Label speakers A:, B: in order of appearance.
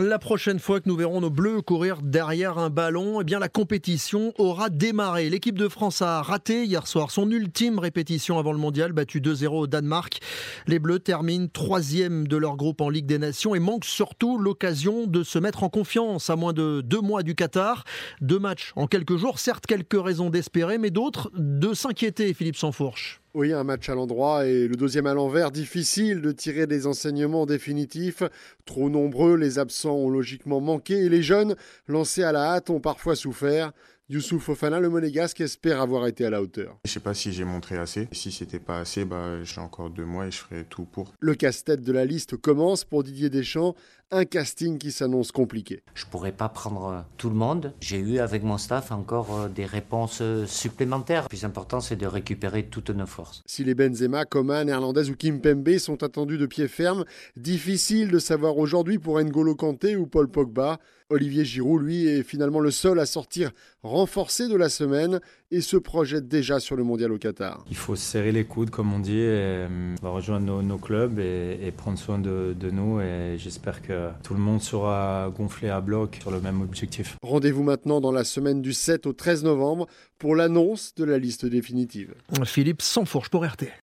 A: La prochaine fois que nous verrons nos Bleus courir derrière un ballon, eh bien la compétition aura démarré. L'équipe de France a raté hier soir son ultime répétition avant le mondial, battu 2-0 au Danemark. Les Bleus terminent troisième de leur groupe en Ligue des Nations et manquent surtout l'occasion de se mettre en confiance à moins de deux mois du Qatar. Deux matchs en quelques jours, certes quelques raisons d'espérer, mais d'autres de s'inquiéter, Philippe Sansfourche.
B: Oui, un match à l'endroit et le deuxième à l'envers, difficile de tirer des enseignements définitifs. Trop nombreux, les absents ont logiquement manqué et les jeunes, lancés à la hâte, ont parfois souffert. Youssouf Fofana, le monégasque, espère avoir été à la hauteur.
C: Je ne sais pas si j'ai montré assez. Si c'était pas assez, bah, j'ai encore deux mois et je ferai tout pour.
B: Le casse-tête de la liste commence pour Didier Deschamps. Un casting qui s'annonce compliqué.
D: Je ne pourrais pas prendre euh, tout le monde. J'ai eu avec mon staff encore euh, des réponses euh, supplémentaires. Le plus important, c'est de récupérer toutes nos forces.
B: Si les Benzema, Coman, Hernandez ou Kimpembe sont attendus de pied ferme, difficile de savoir aujourd'hui pour N'Golo Kanté ou Paul Pogba. Olivier Giroud, lui, est finalement le seul à sortir renforcé de la semaine et se projette déjà sur le mondial au Qatar.
E: Il faut serrer les coudes, comme on dit, et euh, on va rejoindre nos, clubs et, prendre soin de, de nous. Et j'espère que tout le monde sera gonflé à bloc sur le même objectif.
B: Rendez-vous maintenant dans la semaine du 7 au 13 novembre pour l'annonce de la liste définitive.
A: Philippe Sansfourche pour RT.